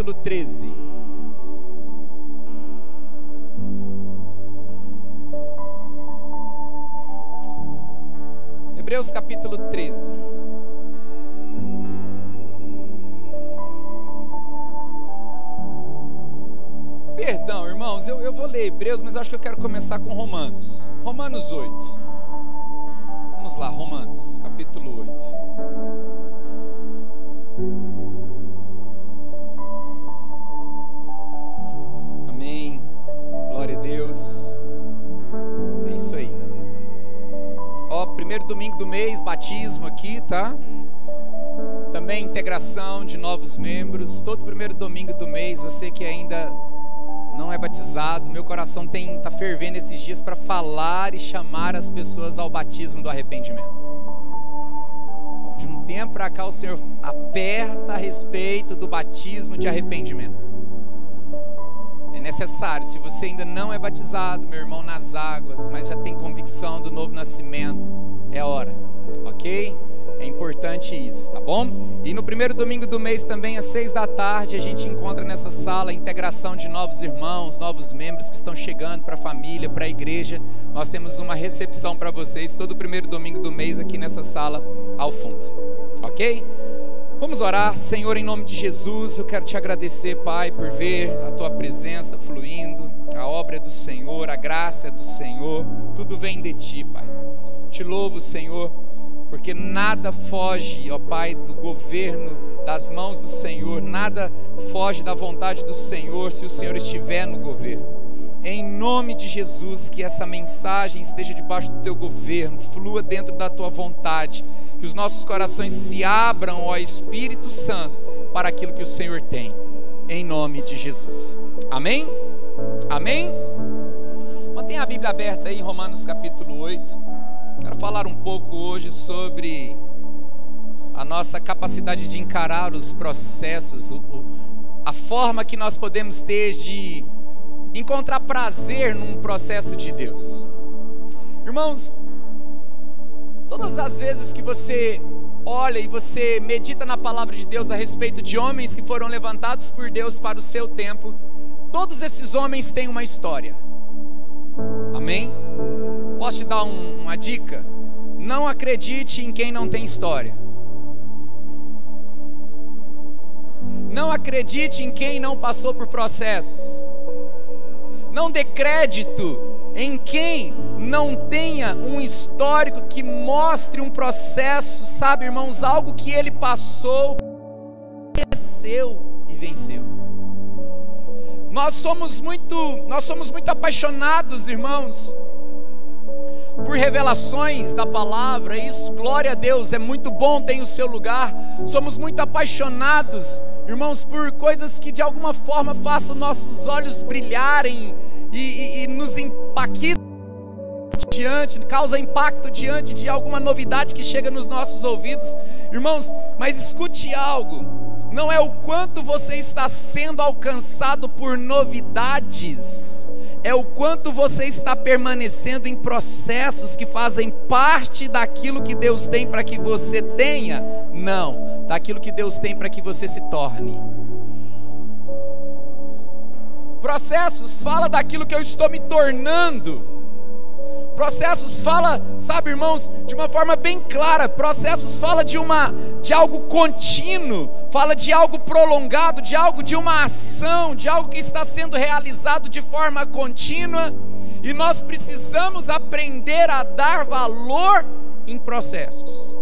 capítulo 13. Hebreus capítulo 13. Perdão, irmãos, eu, eu vou ler Hebreus, mas acho que eu quero começar com Romanos. Romanos 8. Vamos lá, Romanos, capítulo 8. Primeiro domingo do mês, batismo aqui, tá? Também integração de novos membros. Todo primeiro domingo do mês, você que ainda não é batizado, meu coração tem tá fervendo esses dias para falar e chamar as pessoas ao batismo do arrependimento. De um tempo para cá o Senhor aperta a respeito do batismo de arrependimento. É necessário, se você ainda não é batizado, meu irmão, nas águas, mas já tem convicção do novo nascimento, é hora, ok? É importante isso, tá bom? E no primeiro domingo do mês também, às seis da tarde, a gente encontra nessa sala a integração de novos irmãos, novos membros que estão chegando para a família, para a igreja. Nós temos uma recepção para vocês todo primeiro domingo do mês aqui nessa sala ao fundo, ok? Vamos orar, Senhor, em nome de Jesus. Eu quero te agradecer, Pai, por ver a tua presença fluindo, a obra é do Senhor, a graça é do Senhor, tudo vem de ti, Pai. Te louvo, Senhor porque nada foge, ó Pai, do governo, das mãos do Senhor, nada foge da vontade do Senhor se o Senhor estiver no governo. Em nome de Jesus, que essa mensagem esteja debaixo do teu governo, flua dentro da tua vontade, que os nossos corações se abram, ó Espírito Santo, para aquilo que o Senhor tem. Em nome de Jesus. Amém? Amém? Mantenha a Bíblia aberta aí Romanos capítulo 8. Quero falar um pouco hoje sobre a nossa capacidade de encarar os processos, o, o, a forma que nós podemos ter de encontrar prazer num processo de Deus. Irmãos, todas as vezes que você olha e você medita na palavra de Deus a respeito de homens que foram levantados por Deus para o seu tempo, todos esses homens têm uma história. Amém? Posso te dar um, uma dica? Não acredite em quem não tem história. Não acredite em quem não passou por processos. Não dê crédito em quem não tenha um histórico que mostre um processo, sabe, irmãos, algo que ele passou, cresceu e venceu. Nós somos muito, nós somos muito apaixonados, irmãos, por revelações da palavra, isso, glória a Deus, é muito bom, tem o seu lugar. Somos muito apaixonados, irmãos, por coisas que de alguma forma façam nossos olhos brilharem e, e, e nos impactam diante, causa impacto diante de alguma novidade que chega nos nossos ouvidos. Irmãos, mas escute algo. Não é o quanto você está sendo alcançado por novidades, é o quanto você está permanecendo em processos que fazem parte daquilo que Deus tem para que você tenha, não, daquilo que Deus tem para que você se torne. Processos fala daquilo que eu estou me tornando. Processos fala, sabe, irmãos, de uma forma bem clara. Processos fala de uma de algo contínuo, fala de algo prolongado, de algo de uma ação, de algo que está sendo realizado de forma contínua. E nós precisamos aprender a dar valor em processos.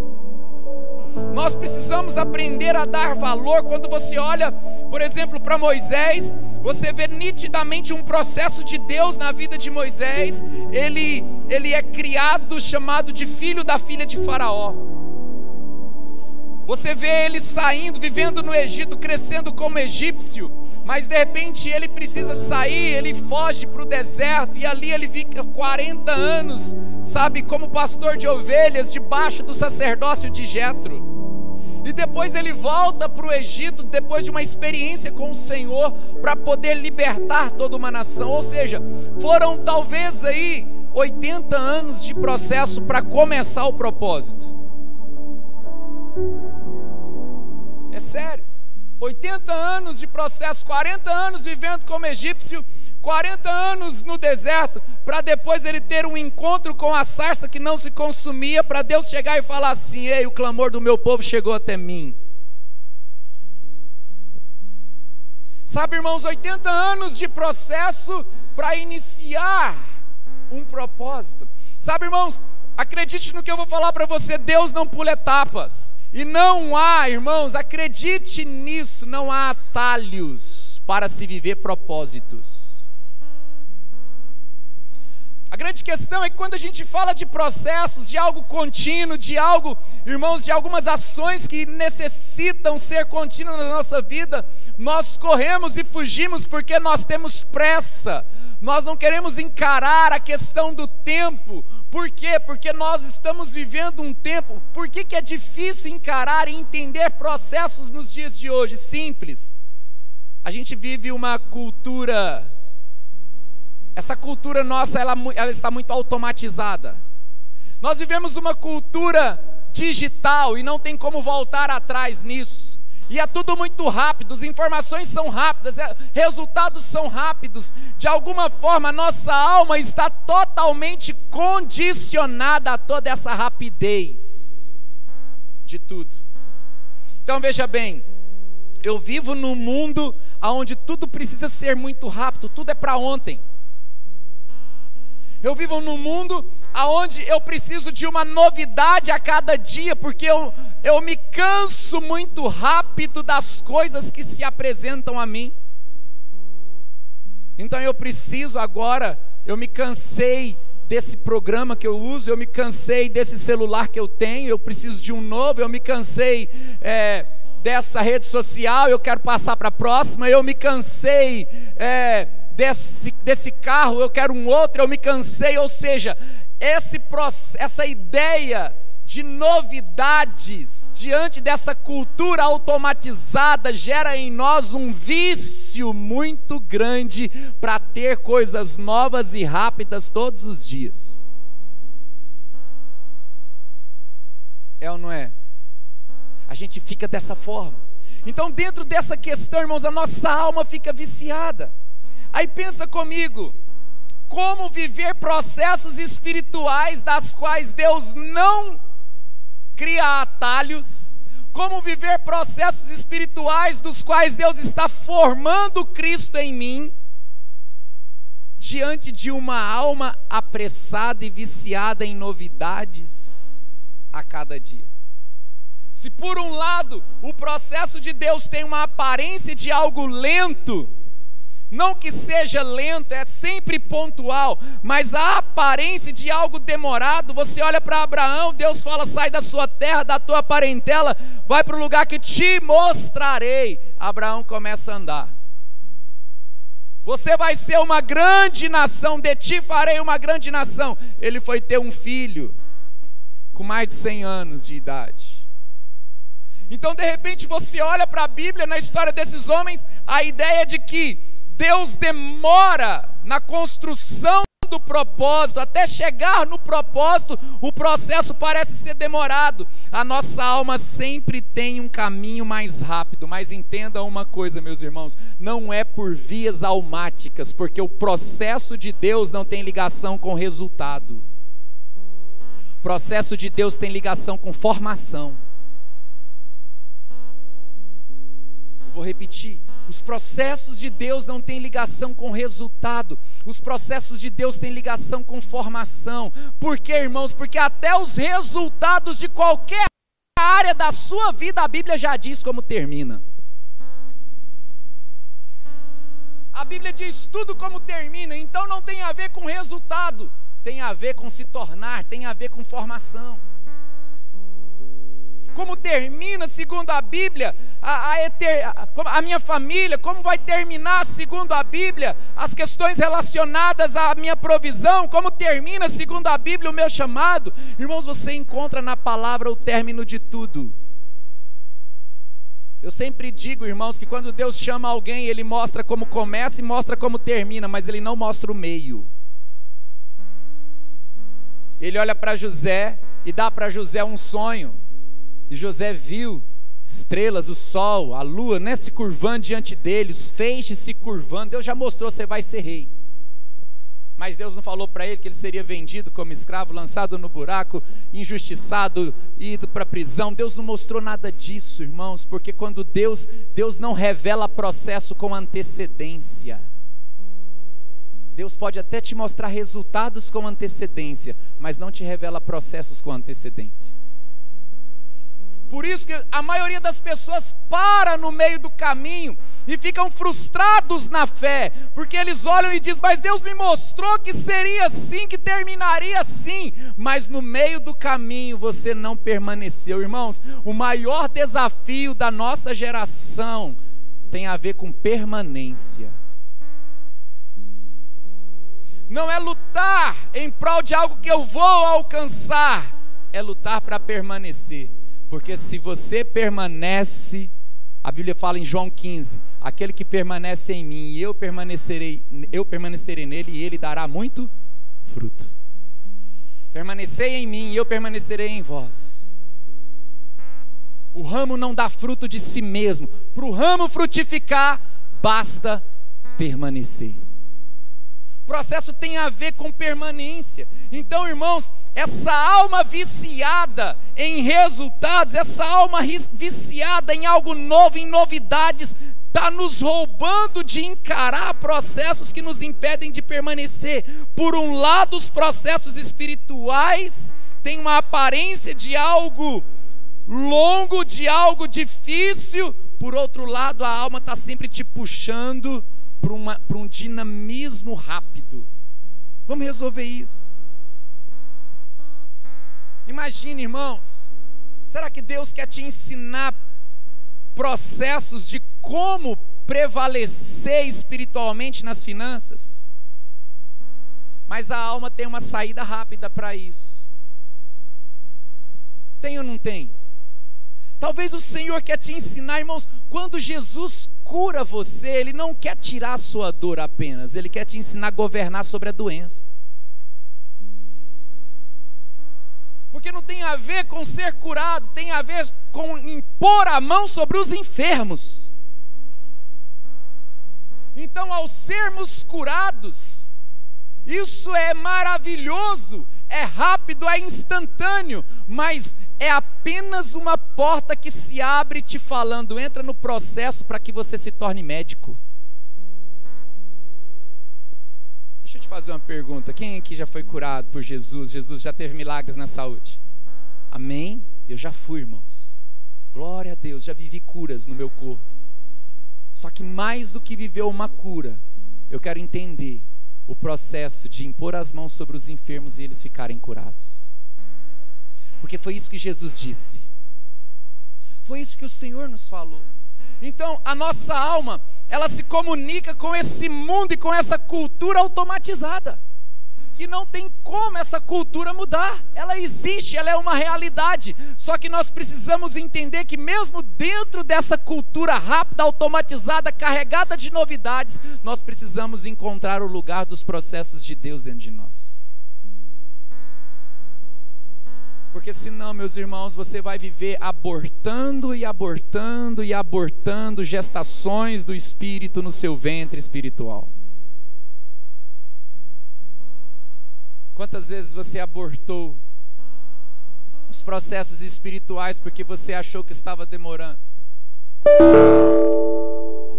Nós precisamos aprender a dar valor. Quando você olha, por exemplo, para Moisés, você vê nitidamente um processo de Deus na vida de Moisés. Ele, ele é criado, chamado de filho da filha de Faraó. Você vê ele saindo, vivendo no Egito, crescendo como egípcio, mas de repente ele precisa sair, ele foge para o deserto e ali ele fica 40 anos, sabe, como pastor de ovelhas, debaixo do sacerdócio de Jetro. E depois ele volta para o Egito, depois de uma experiência com o Senhor, para poder libertar toda uma nação. Ou seja, foram talvez aí 80 anos de processo para começar o propósito. É sério. 80 anos de processo, 40 anos vivendo como egípcio, 40 anos no deserto, para depois ele ter um encontro com a sarça que não se consumia, para Deus chegar e falar assim: Ei, o clamor do meu povo chegou até mim. Sabe, irmãos, 80 anos de processo para iniciar um propósito. Sabe, irmãos, acredite no que eu vou falar para você: Deus não pula etapas. E não há, irmãos, acredite nisso, não há atalhos para se viver propósitos. A grande questão é que quando a gente fala de processos, de algo contínuo, de algo, irmãos, de algumas ações que necessitam ser contínuas na nossa vida, nós corremos e fugimos porque nós temos pressa. Nós não queremos encarar a questão do tempo. Por quê? Porque nós estamos vivendo um tempo. Por que, que é difícil encarar e entender processos nos dias de hoje? Simples. A gente vive uma cultura essa cultura nossa, ela, ela está muito automatizada. Nós vivemos uma cultura digital e não tem como voltar atrás nisso. E é tudo muito rápido, as informações são rápidas, é, resultados são rápidos. De alguma forma, nossa alma está totalmente condicionada a toda essa rapidez de tudo. Então veja bem, eu vivo num mundo onde tudo precisa ser muito rápido, tudo é para ontem. Eu vivo num mundo onde eu preciso de uma novidade a cada dia, porque eu, eu me canso muito rápido das coisas que se apresentam a mim. Então eu preciso agora, eu me cansei desse programa que eu uso, eu me cansei desse celular que eu tenho, eu preciso de um novo, eu me cansei é, dessa rede social, eu quero passar para a próxima, eu me cansei. É, desse, desse carro, eu quero um outro, eu me cansei. Ou seja, esse, essa ideia de novidades diante dessa cultura automatizada gera em nós um vício muito grande para ter coisas novas e rápidas todos os dias. É ou não é? A gente fica dessa forma. Então, dentro dessa questão, irmãos, a nossa alma fica viciada. Aí pensa comigo, como viver processos espirituais das quais Deus não cria atalhos, como viver processos espirituais dos quais Deus está formando Cristo em mim, diante de uma alma apressada e viciada em novidades a cada dia. Se por um lado o processo de Deus tem uma aparência de algo lento, não que seja lento, é sempre pontual, mas a aparência de algo demorado. Você olha para Abraão, Deus fala: sai da sua terra, da tua parentela, vai para o lugar que te mostrarei. Abraão começa a andar. Você vai ser uma grande nação, de ti farei uma grande nação. Ele foi ter um filho com mais de 100 anos de idade. Então, de repente, você olha para a Bíblia, na história desses homens, a ideia de que Deus demora na construção do propósito, até chegar no propósito, o processo parece ser demorado. A nossa alma sempre tem um caminho mais rápido, mas entenda uma coisa, meus irmãos: não é por vias almáticas, porque o processo de Deus não tem ligação com resultado. O processo de Deus tem ligação com formação. Eu vou repetir os processos de Deus não têm ligação com resultado. Os processos de Deus têm ligação com formação. Por quê, irmãos? Porque até os resultados de qualquer área da sua vida, a Bíblia já diz como termina. A Bíblia diz tudo como termina, então não tem a ver com resultado, tem a ver com se tornar, tem a ver com formação como termina, segundo a Bíblia, a, a, eter, a, a minha família, como vai terminar, segundo a Bíblia, as questões relacionadas à minha provisão, como termina, segundo a Bíblia, o meu chamado. Irmãos, você encontra na palavra o término de tudo. Eu sempre digo, irmãos, que quando Deus chama alguém, Ele mostra como começa e mostra como termina, mas Ele não mostra o meio. Ele olha para José e dá para José um sonho. E José viu, estrelas, o sol, a lua, né, se curvando diante dele, os feixes se curvando. Deus já mostrou, você vai ser rei. Mas Deus não falou para ele que ele seria vendido como escravo, lançado no buraco, injustiçado, ido para a prisão. Deus não mostrou nada disso, irmãos, porque quando Deus, Deus não revela processo com antecedência. Deus pode até te mostrar resultados com antecedência, mas não te revela processos com antecedência. Por isso que a maioria das pessoas para no meio do caminho e ficam frustrados na fé, porque eles olham e dizem: Mas Deus me mostrou que seria assim, que terminaria assim, mas no meio do caminho você não permaneceu. Irmãos, o maior desafio da nossa geração tem a ver com permanência. Não é lutar em prol de algo que eu vou alcançar, é lutar para permanecer. Porque se você permanece, a Bíblia fala em João 15: aquele que permanece em mim e eu permanecerei, eu permanecerei nele e ele dará muito fruto. Permanecei em mim e eu permanecerei em vós. O ramo não dá fruto de si mesmo. Para o ramo frutificar, basta permanecer processo tem a ver com permanência. Então, irmãos, essa alma viciada em resultados, essa alma viciada em algo novo, em novidades, está nos roubando de encarar processos que nos impedem de permanecer. Por um lado, os processos espirituais têm uma aparência de algo longo, de algo difícil, por outro lado, a alma está sempre te puxando para um dinamismo rápido. Vamos resolver isso. Imagine, irmãos, será que Deus quer te ensinar processos de como prevalecer espiritualmente nas finanças? Mas a alma tem uma saída rápida para isso. Tem ou não tem? Talvez o Senhor quer te ensinar, irmãos, quando Jesus cura você, Ele não quer tirar a sua dor apenas, Ele quer te ensinar a governar sobre a doença. Porque não tem a ver com ser curado, tem a ver com impor a mão sobre os enfermos. Então, ao sermos curados, isso é maravilhoso, é rápido, é instantâneo, mas é apenas uma porta que se abre te falando, entra no processo para que você se torne médico. Deixa eu te fazer uma pergunta. Quem aqui já foi curado por Jesus? Jesus já teve milagres na saúde? Amém? Eu já fui, irmãos. Glória a Deus, já vivi curas no meu corpo. Só que mais do que viver uma cura, eu quero entender o processo de impor as mãos sobre os enfermos e eles ficarem curados. Porque foi isso que Jesus disse. Foi isso que o Senhor nos falou. Então, a nossa alma, ela se comunica com esse mundo e com essa cultura automatizada que não tem como essa cultura mudar. Ela existe, ela é uma realidade. Só que nós precisamos entender que, mesmo dentro dessa cultura rápida, automatizada, carregada de novidades, nós precisamos encontrar o lugar dos processos de Deus dentro de nós. Porque senão, meus irmãos, você vai viver abortando e abortando e abortando gestações do espírito no seu ventre espiritual. Quantas vezes você abortou os processos espirituais porque você achou que estava demorando?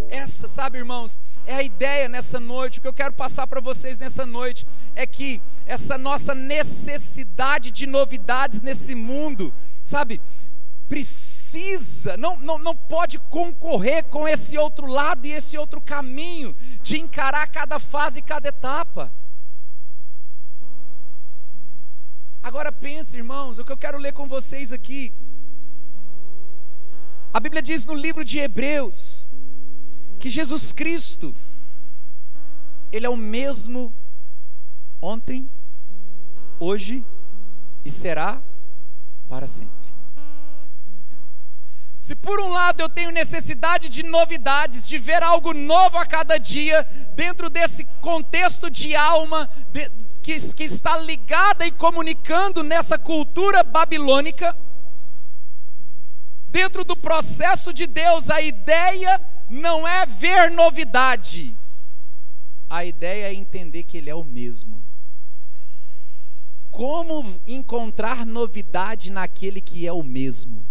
Essa, sabe, irmãos, é a ideia nessa noite. O que eu quero passar para vocês nessa noite é que essa nossa necessidade de novidades nesse mundo, sabe, precisa, não, não, não pode concorrer com esse outro lado e esse outro caminho de encarar cada fase e cada etapa. Agora pense, irmãos, o que eu quero ler com vocês aqui. A Bíblia diz no livro de Hebreus que Jesus Cristo, Ele é o mesmo ontem, hoje e será para sempre. Se por um lado eu tenho necessidade de novidades, de ver algo novo a cada dia, dentro desse contexto de alma, de, que, que está ligada e comunicando nessa cultura babilônica, Dentro do processo de Deus, a ideia não é ver novidade, a ideia é entender que Ele é o mesmo. Como encontrar novidade naquele que é o mesmo?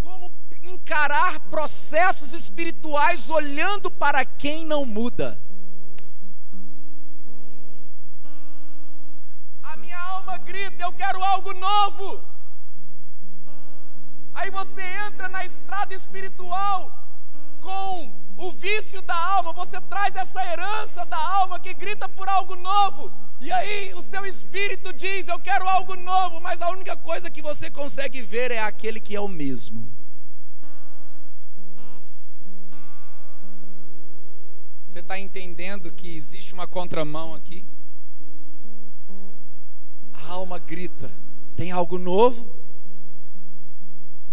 Como encarar processos espirituais olhando para quem não muda? Alma grita: Eu quero algo novo. Aí você entra na estrada espiritual com o vício da alma, você traz essa herança da alma que grita por algo novo. E aí o seu espírito diz: Eu quero algo novo, mas a única coisa que você consegue ver é aquele que é o mesmo. Você está entendendo que existe uma contramão aqui? Alma grita: tem algo novo?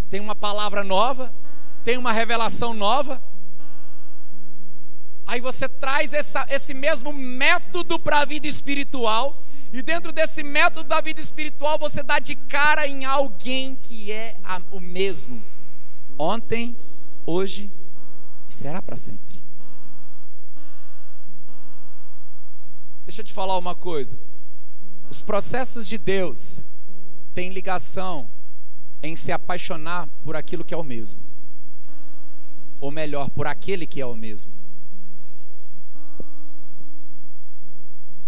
Tem uma palavra nova? Tem uma revelação nova? Aí você traz essa, esse mesmo método para a vida espiritual, e dentro desse método da vida espiritual você dá de cara em alguém que é a, o mesmo, ontem, hoje e será para sempre. Deixa eu te falar uma coisa: os processos de Deus têm ligação em se apaixonar por aquilo que é o mesmo, ou melhor, por aquele que é o mesmo.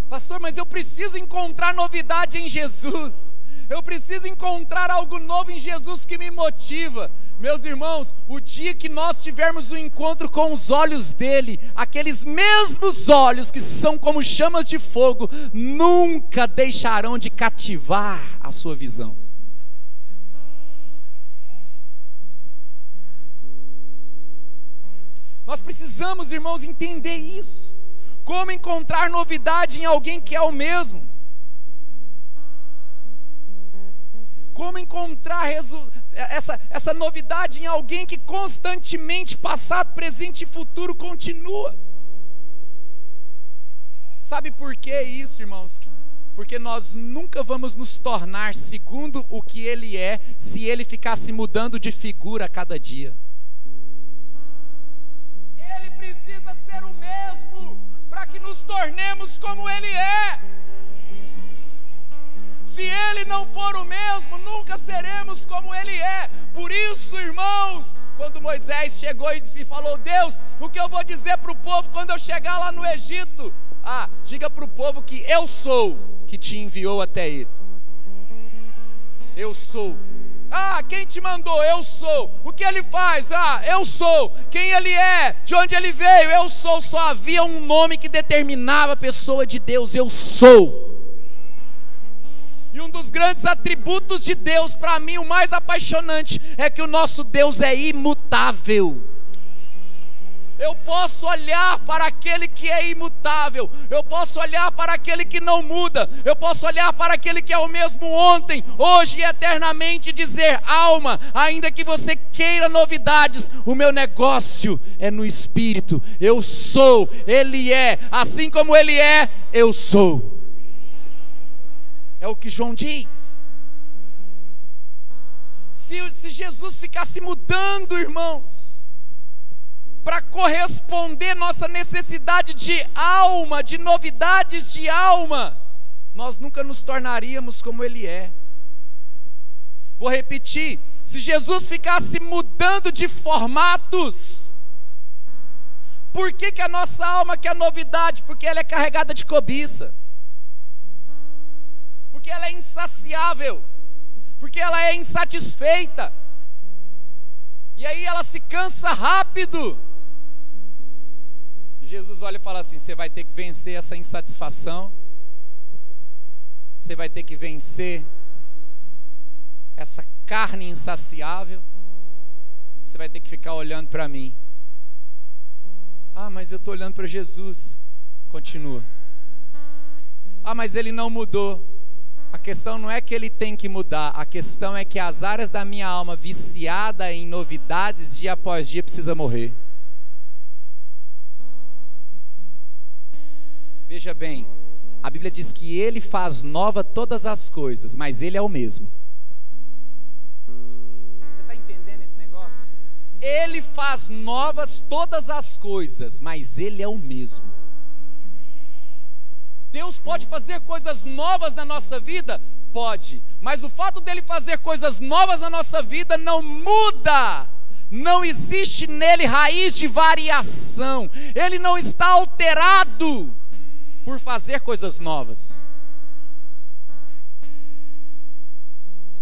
Pastor, mas eu preciso encontrar novidade em Jesus. Eu preciso encontrar algo novo em Jesus que me motiva. Meus irmãos, o dia que nós tivermos o um encontro com os olhos dele, aqueles mesmos olhos que são como chamas de fogo, nunca deixarão de cativar a sua visão. Nós precisamos, irmãos, entender isso. Como encontrar novidade em alguém que é o mesmo? Como encontrar essa, essa novidade em alguém que constantemente, passado, presente e futuro, continua? Sabe por que isso, irmãos? Porque nós nunca vamos nos tornar segundo o que ele é, se ele ficasse mudando de figura a cada dia. que nos tornemos como Ele é. Se Ele não for o mesmo, nunca seremos como Ele é. Por isso, irmãos, quando Moisés chegou e falou: Deus, o que eu vou dizer para o povo quando eu chegar lá no Egito? Ah, diga para o povo que eu sou que te enviou até eles. Eu sou ah, quem te mandou? Eu sou. O que ele faz? Ah, eu sou. Quem ele é? De onde ele veio? Eu sou. Só havia um nome que determinava a pessoa de Deus. Eu sou. E um dos grandes atributos de Deus, para mim, o mais apaixonante, é que o nosso Deus é imutável. Eu posso olhar para aquele que é imutável, eu posso olhar para aquele que não muda, eu posso olhar para aquele que é o mesmo ontem, hoje e eternamente, e dizer: alma, ainda que você queira novidades, o meu negócio é no espírito. Eu sou, ele é, assim como ele é, eu sou. É o que João diz. Se, se Jesus ficasse mudando, irmãos, para corresponder nossa necessidade de alma, de novidades de alma, nós nunca nos tornaríamos como Ele é. Vou repetir: se Jesus ficasse mudando de formatos, por que, que a nossa alma quer novidade? Porque ela é carregada de cobiça, porque ela é insaciável, porque ela é insatisfeita, e aí ela se cansa rápido. Jesus olha e fala assim: você vai ter que vencer essa insatisfação, você vai ter que vencer essa carne insaciável, você vai ter que ficar olhando para mim. Ah, mas eu estou olhando para Jesus. Continua. Ah, mas ele não mudou. A questão não é que ele tem que mudar, a questão é que as áreas da minha alma viciada em novidades dia após dia precisa morrer. Veja bem, a Bíblia diz que ele faz nova todas as coisas, mas ele é o mesmo. Ele faz novas todas as coisas, mas Ele é o mesmo. Deus pode fazer coisas novas na nossa vida? Pode, mas o fato dele fazer coisas novas na nossa vida não muda, não existe nele raiz de variação, ele não está alterado por fazer coisas novas.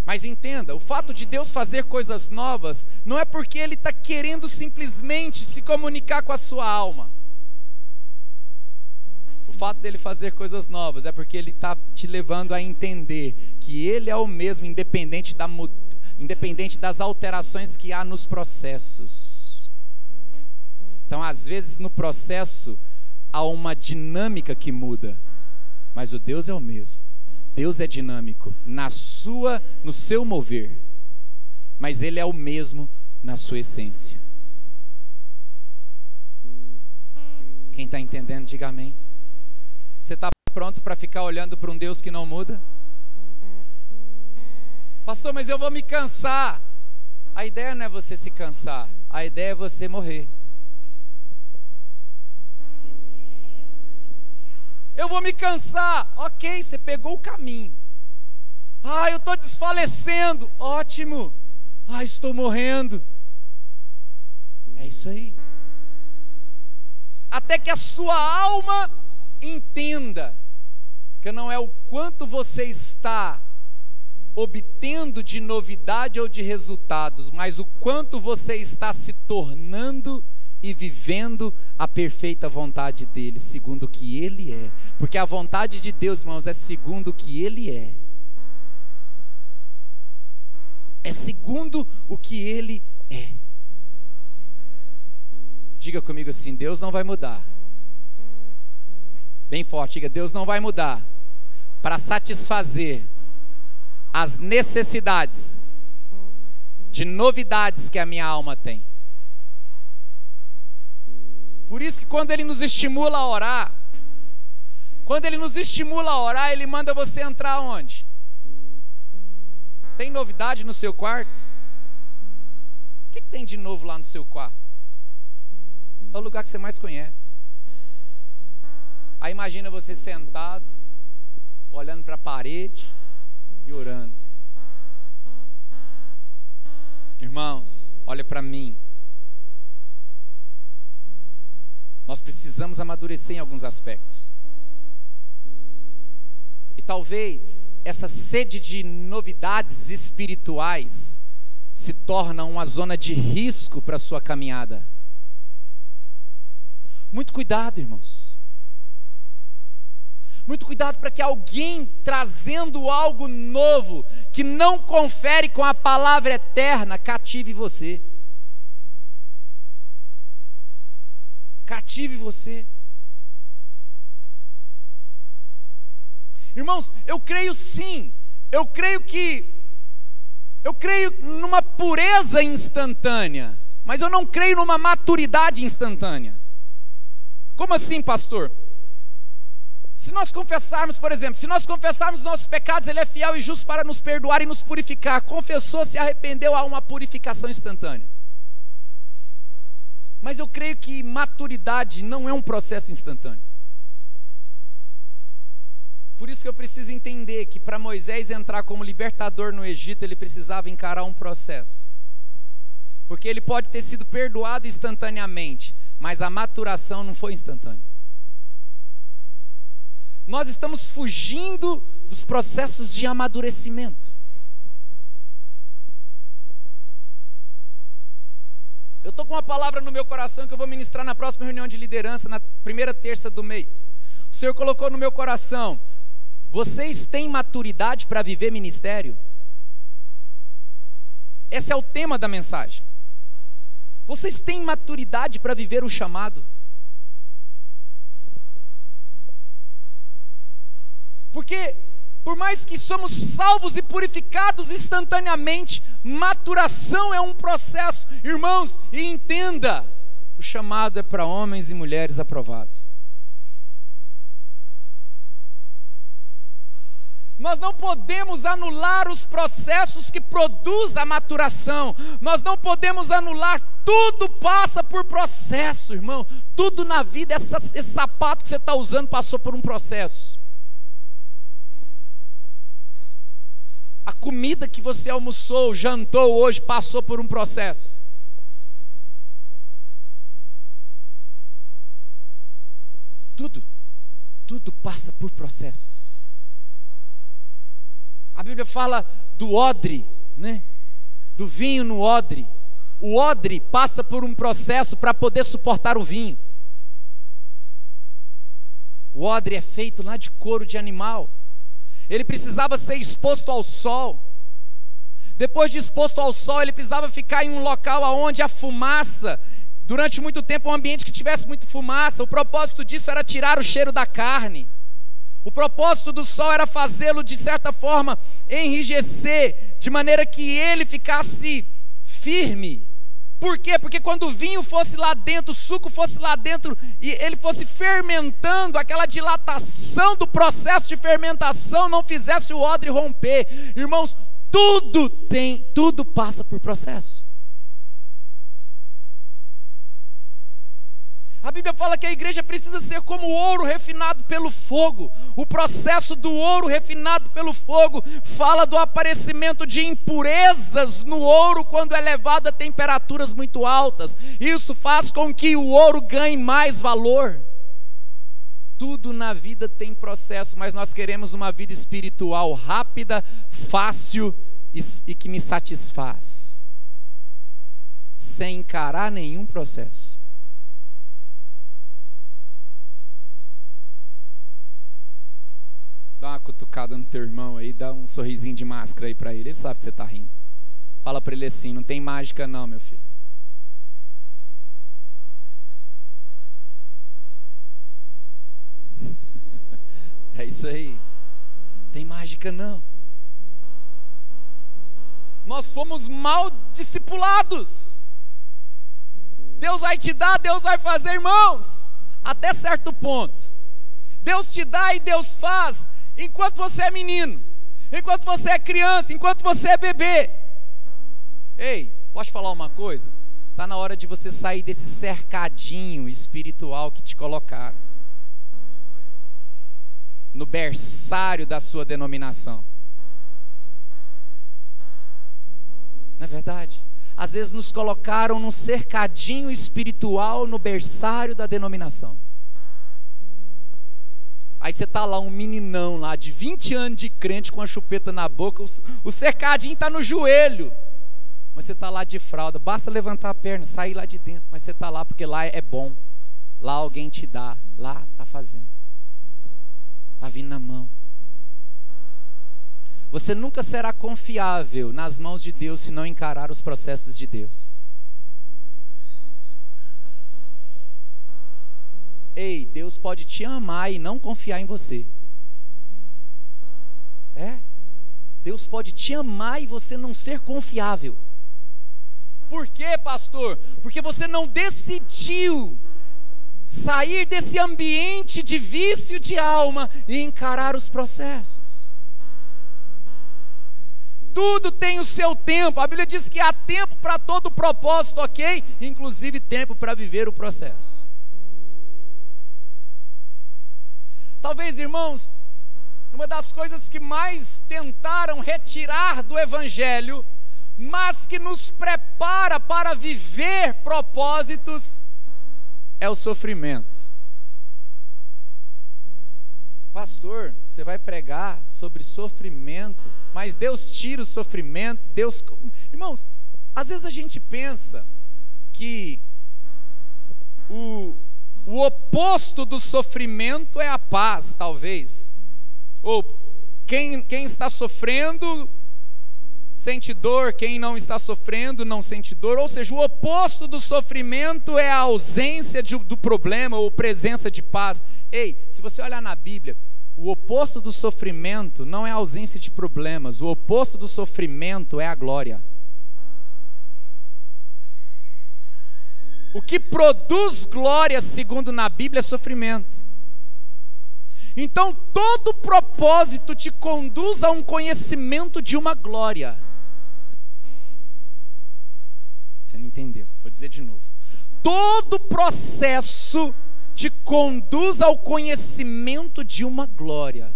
Mas entenda, o fato de Deus fazer coisas novas não é porque Ele está querendo simplesmente se comunicar com a sua alma. Fato dele fazer coisas novas é porque Ele está te levando a entender que Ele é o mesmo, independente, da, independente das alterações que há nos processos. Então, às vezes, no processo, há uma dinâmica que muda, mas o Deus é o mesmo. Deus é dinâmico na sua, no seu mover, mas ele é o mesmo na sua essência. Quem está entendendo, diga amém. Você está pronto para ficar olhando para um Deus que não muda? Pastor, mas eu vou me cansar. A ideia não é você se cansar, a ideia é você morrer. eu vou me cansar. Ok, você pegou o caminho. Ah, eu estou desfalecendo. Ótimo. Ah, estou morrendo. É isso aí. Até que a sua alma entenda que não é o quanto você está obtendo de novidade ou de resultados, mas o quanto você está se tornando e vivendo a perfeita vontade dele, segundo o que ele é. Porque a vontade de Deus, irmãos, é segundo o que ele é. É segundo o que ele é. Diga comigo assim: Deus não vai mudar. Bem forte, diga: Deus não vai mudar para satisfazer as necessidades de novidades que a minha alma tem. Por isso que quando ele nos estimula a orar, quando ele nos estimula a orar, ele manda você entrar onde? Tem novidade no seu quarto? O que, que tem de novo lá no seu quarto? É o lugar que você mais conhece. Aí imagina você sentado, olhando para a parede e orando. Irmãos, olha para mim. Nós precisamos amadurecer em alguns aspectos. E talvez essa sede de novidades espirituais se torna uma zona de risco para a sua caminhada. Muito cuidado, irmãos. Muito cuidado para que alguém trazendo algo novo, que não confere com a palavra eterna, cative você. cative você. Irmãos, eu creio sim, eu creio que, eu creio numa pureza instantânea, mas eu não creio numa maturidade instantânea. Como assim, pastor? Se nós confessarmos, por exemplo, se nós confessarmos nossos pecados, Ele é fiel e justo para nos perdoar e nos purificar. Confessou, se arrependeu, há uma purificação instantânea. Mas eu creio que maturidade não é um processo instantâneo. Por isso que eu preciso entender que para Moisés entrar como libertador no Egito, ele precisava encarar um processo. Porque ele pode ter sido perdoado instantaneamente, mas a maturação não foi instantânea. Nós estamos fugindo dos processos de amadurecimento. Eu estou com uma palavra no meu coração que eu vou ministrar na próxima reunião de liderança, na primeira terça do mês. O Senhor colocou no meu coração: vocês têm maturidade para viver ministério? Esse é o tema da mensagem. Vocês têm maturidade para viver o chamado? Porque por mais que somos salvos e purificados instantaneamente, maturação é um processo. Irmãos, e entenda: o chamado é para homens e mulheres aprovados. Nós não podemos anular os processos que produzem a maturação. Nós não podemos anular. Tudo passa por processo, irmão. Tudo na vida, essa, esse sapato que você está usando passou por um processo. A comida que você almoçou, jantou hoje, passou por um processo. Tudo, tudo passa por processos. A Bíblia fala do odre, né? Do vinho no odre. O odre passa por um processo para poder suportar o vinho. O odre é feito lá de couro de animal. Ele precisava ser exposto ao sol. Depois de exposto ao sol, ele precisava ficar em um local onde a fumaça durante muito tempo um ambiente que tivesse muito fumaça. O propósito disso era tirar o cheiro da carne. O propósito do sol era fazê-lo de certa forma enrijecer, de maneira que ele ficasse firme. Por quê? Porque quando o vinho fosse lá dentro, o suco fosse lá dentro e ele fosse fermentando, aquela dilatação do processo de fermentação não fizesse o odre romper. Irmãos, tudo tem, tudo passa por processo. A Bíblia fala que a igreja precisa ser como ouro refinado pelo fogo. O processo do ouro refinado pelo fogo fala do aparecimento de impurezas no ouro quando é levado a temperaturas muito altas. Isso faz com que o ouro ganhe mais valor. Tudo na vida tem processo, mas nós queremos uma vida espiritual rápida, fácil e, e que me satisfaz, sem encarar nenhum processo. Dá uma cutucada no teu irmão aí, dá um sorrisinho de máscara aí para ele. Ele sabe que você está rindo. Fala para ele assim: não tem mágica, não, meu filho. é isso aí. Tem mágica, não. Nós fomos mal discipulados. Deus vai te dar, Deus vai fazer, irmãos, até certo ponto. Deus te dá e Deus faz enquanto você é menino, enquanto você é criança, enquanto você é bebê. Ei, posso falar uma coisa? Está na hora de você sair desse cercadinho espiritual que te colocaram no berçário da sua denominação. Não é verdade? Às vezes nos colocaram num cercadinho espiritual no berçário da denominação. Aí você tá lá, um meninão lá, de 20 anos de crente com a chupeta na boca, o, cercadinho está no joelho. Mas você está lá de fralda, basta levantar a perna, sair lá de dentro. Mas você está lá porque lá é bom. Lá alguém te dá, lá está fazendo. Está vindo na mão. Você nunca será confiável nas mãos de Deus se não encarar os processos de Deus. Ei, Deus pode te amar e não confiar em você. É? Deus pode te amar e você não ser confiável. Por quê, pastor? Porque você não decidiu sair desse ambiente de vício de alma e encarar os processos. Tudo tem o seu tempo. A Bíblia diz que há tempo para todo propósito, ok? Inclusive tempo para viver o processo. Talvez, irmãos, uma das coisas que mais tentaram retirar do Evangelho, mas que nos prepara para viver propósitos, é o sofrimento. Pastor, você vai pregar sobre sofrimento, mas Deus tira o sofrimento, Deus. Irmãos, às vezes a gente pensa que o, o oposto do sofrimento é a paz, talvez. Ou quem, quem está sofrendo sente dor, quem não está sofrendo não sente dor. Ou seja, o oposto do sofrimento é a ausência de, do problema ou presença de paz. Ei, se você olhar na Bíblia, o oposto do sofrimento não é a ausência de problemas, o oposto do sofrimento é a glória. O que produz glória, segundo na Bíblia, é sofrimento. Então todo propósito te conduz a um conhecimento de uma glória. Você não entendeu? Vou dizer de novo. Todo processo te conduz ao conhecimento de uma glória.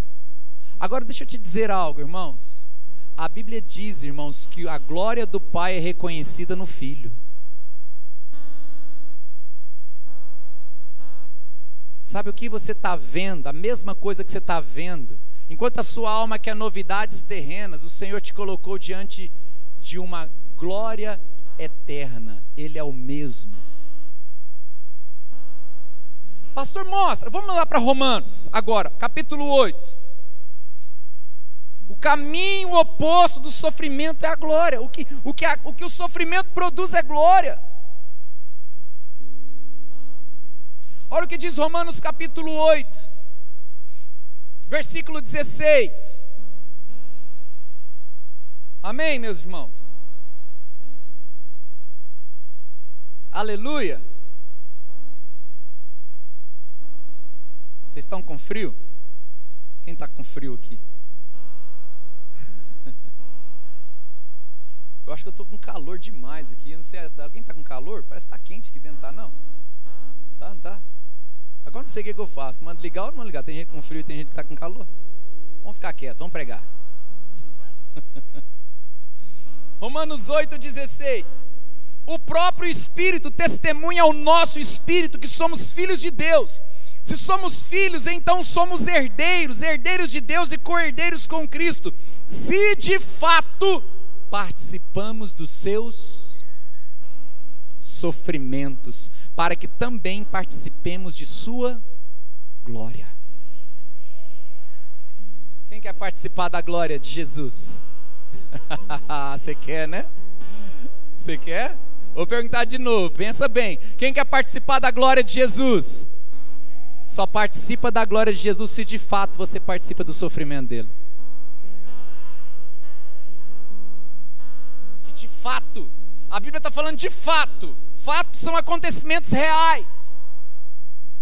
Agora deixa eu te dizer algo, irmãos. A Bíblia diz, irmãos, que a glória do Pai é reconhecida no Filho. Sabe o que você está vendo? A mesma coisa que você está vendo. Enquanto a sua alma quer novidades terrenas, o Senhor te colocou diante de uma glória eterna. Ele é o mesmo. Pastor, mostra. Vamos lá para Romanos agora, capítulo 8. O caminho oposto do sofrimento é a glória. O que o, que a, o, que o sofrimento produz é glória. Olha o que diz Romanos capítulo 8, versículo 16. Amém, meus irmãos? Aleluia. Vocês estão com frio? Quem está com frio aqui? Eu acho que eu estou com calor demais aqui. Eu não sei, alguém está com calor? Parece que está quente aqui dentro, tá? Agora não sei o que, eu faço. Manda ligar ou não ligar? Tem gente com frio e tem gente que está com calor. Vamos ficar quieto, vamos pregar. Romanos 8,16. O próprio Espírito testemunha ao nosso espírito que somos filhos de Deus. Se somos filhos, então somos herdeiros, herdeiros de Deus e co-herdeiros com Cristo. Se de fato participamos dos seus sofrimentos, para que também participemos de sua glória. Quem quer participar da glória de Jesus? Você quer, né? Você quer? Vou perguntar de novo, pensa bem. Quem quer participar da glória de Jesus? Só participa da glória de Jesus se de fato você participa do sofrimento dele. de fato. A Bíblia está falando de fato. Fatos são acontecimentos reais.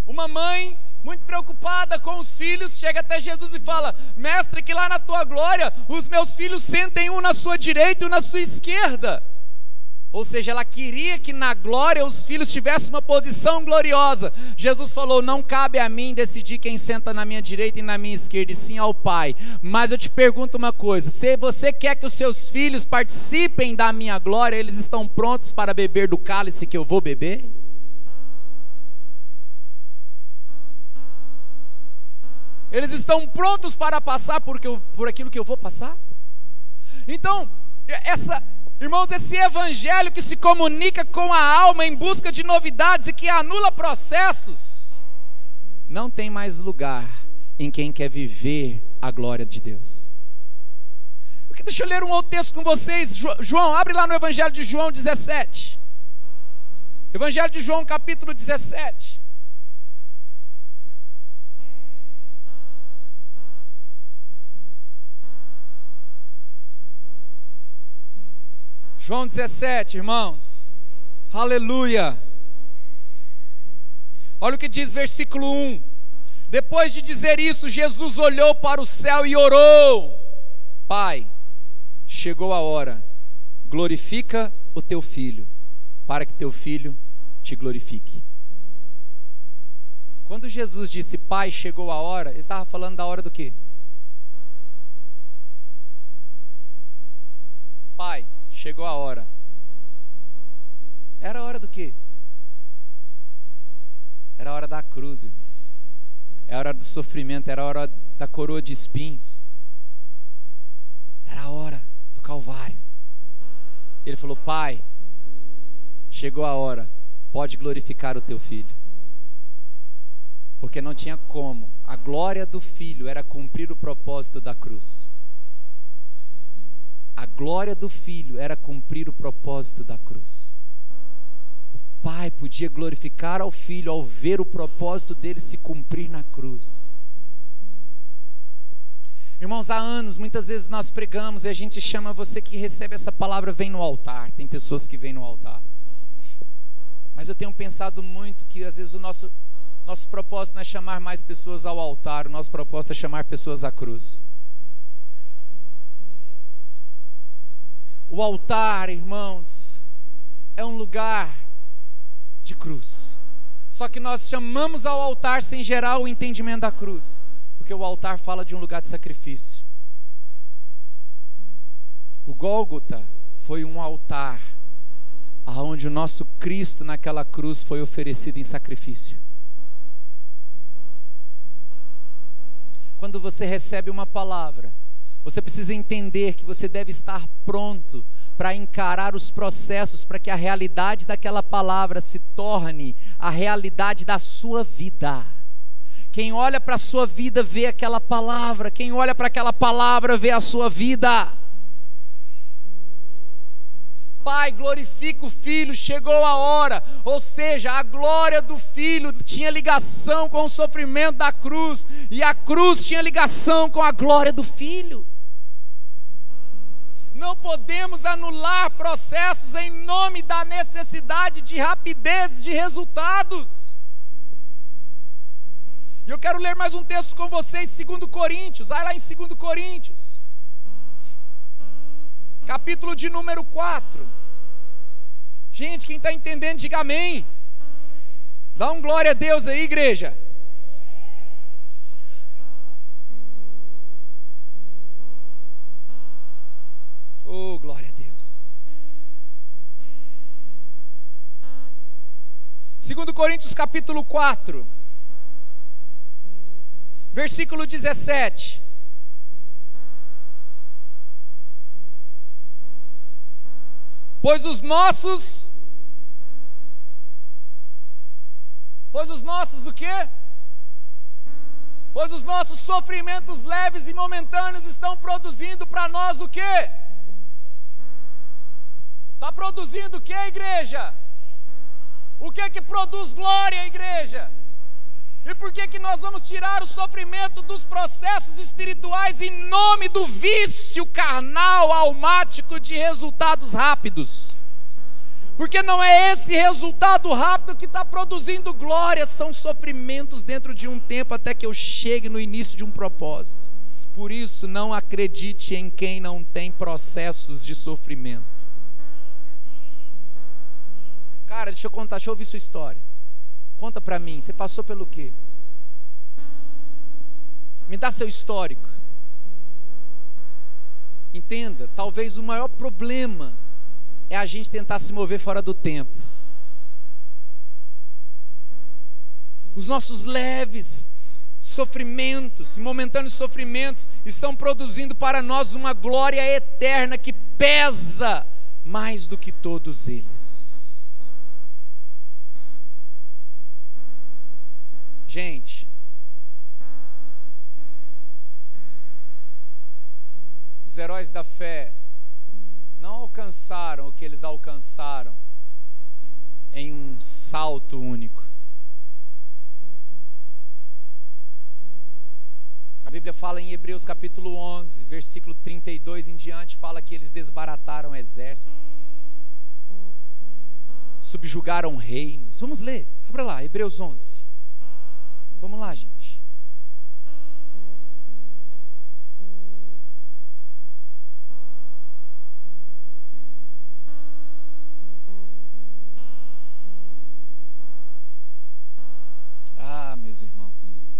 Uma mãe muito preocupada com os filhos, chega até Jesus e fala: Mestre, que lá na tua glória os meus filhos sentem um na sua direita e um na sua esquerda. Ou seja, ela queria que na glória os filhos tivessem uma posição gloriosa. Jesus falou: Não cabe a mim decidir quem senta na minha direita e na minha esquerda, e sim ao Pai. Mas eu te pergunto uma coisa: se você quer que os seus filhos participem da minha glória, eles estão prontos para beber do cálice que eu vou beber? Eles estão prontos para passar por, por aquilo que eu vou passar? Então, essa Irmãos, esse evangelho que se comunica com a alma em busca de novidades e que anula processos, não tem mais lugar em quem quer viver a glória de Deus. Deixa eu ler um outro texto com vocês. João, abre lá no Evangelho de João 17. Evangelho de João, capítulo 17. João 17, irmãos. Aleluia. Olha o que diz versículo 1. Depois de dizer isso, Jesus olhou para o céu e orou: Pai, chegou a hora, glorifica o teu filho, para que teu filho te glorifique. Quando Jesus disse, Pai, chegou a hora, ele estava falando da hora do quê? Pai, chegou a hora. Era a hora do quê? Era a hora da cruz, irmãos. Era a hora do sofrimento, era a hora da coroa de espinhos. Era a hora do Calvário. Ele falou: Pai, chegou a hora, pode glorificar o teu filho. Porque não tinha como. A glória do filho era cumprir o propósito da cruz. A glória do filho era cumprir o propósito da cruz. O pai podia glorificar ao filho ao ver o propósito dele se cumprir na cruz. Irmãos, há anos, muitas vezes nós pregamos e a gente chama você que recebe essa palavra, vem no altar. Tem pessoas que vêm no altar. Mas eu tenho pensado muito que às vezes o nosso, nosso propósito não é chamar mais pessoas ao altar, o nosso propósito é chamar pessoas à cruz. O altar, irmãos, é um lugar de cruz. Só que nós chamamos ao altar sem gerar o entendimento da cruz, porque o altar fala de um lugar de sacrifício. O Gólgota foi um altar aonde o nosso Cristo naquela cruz foi oferecido em sacrifício. Quando você recebe uma palavra, você precisa entender que você deve estar pronto para encarar os processos para que a realidade daquela palavra se torne a realidade da sua vida. Quem olha para a sua vida vê aquela palavra, quem olha para aquela palavra vê a sua vida. Pai, glorifica o Filho, chegou a hora. Ou seja, a glória do Filho tinha ligação com o sofrimento da cruz, e a cruz tinha ligação com a glória do Filho. Não podemos anular processos em nome da necessidade de rapidez de resultados. E eu quero ler mais um texto com vocês, 2 Coríntios, vai lá em 2 Coríntios, capítulo de número 4. Gente, quem está entendendo, diga amém. Dá um glória a Deus aí, igreja. Oh, glória a Deus. Segundo Coríntios capítulo 4, versículo 17. Pois os nossos Pois os nossos o quê? Pois os nossos sofrimentos leves e momentâneos estão produzindo para nós o quê? Está produzindo o que, igreja? O que que produz glória, igreja? E por que que nós vamos tirar o sofrimento dos processos espirituais em nome do vício carnal almático de resultados rápidos? Porque não é esse resultado rápido que está produzindo glória, são sofrimentos dentro de um tempo até que eu chegue no início de um propósito. Por isso, não acredite em quem não tem processos de sofrimento. Cara, deixa eu contar, deixa eu ouvir sua história. Conta para mim, você passou pelo quê? Me dá seu histórico. Entenda, talvez o maior problema é a gente tentar se mover fora do tempo. Os nossos leves sofrimentos, momentâneos sofrimentos, estão produzindo para nós uma glória eterna que pesa mais do que todos eles. Gente, os heróis da fé não alcançaram o que eles alcançaram em um salto único. A Bíblia fala em Hebreus capítulo 11, versículo 32 em diante, fala que eles desbarataram exércitos, subjugaram reinos. Vamos ler, abra lá, Hebreus 11. Vamos lá, gente. Ah, meus irmãos.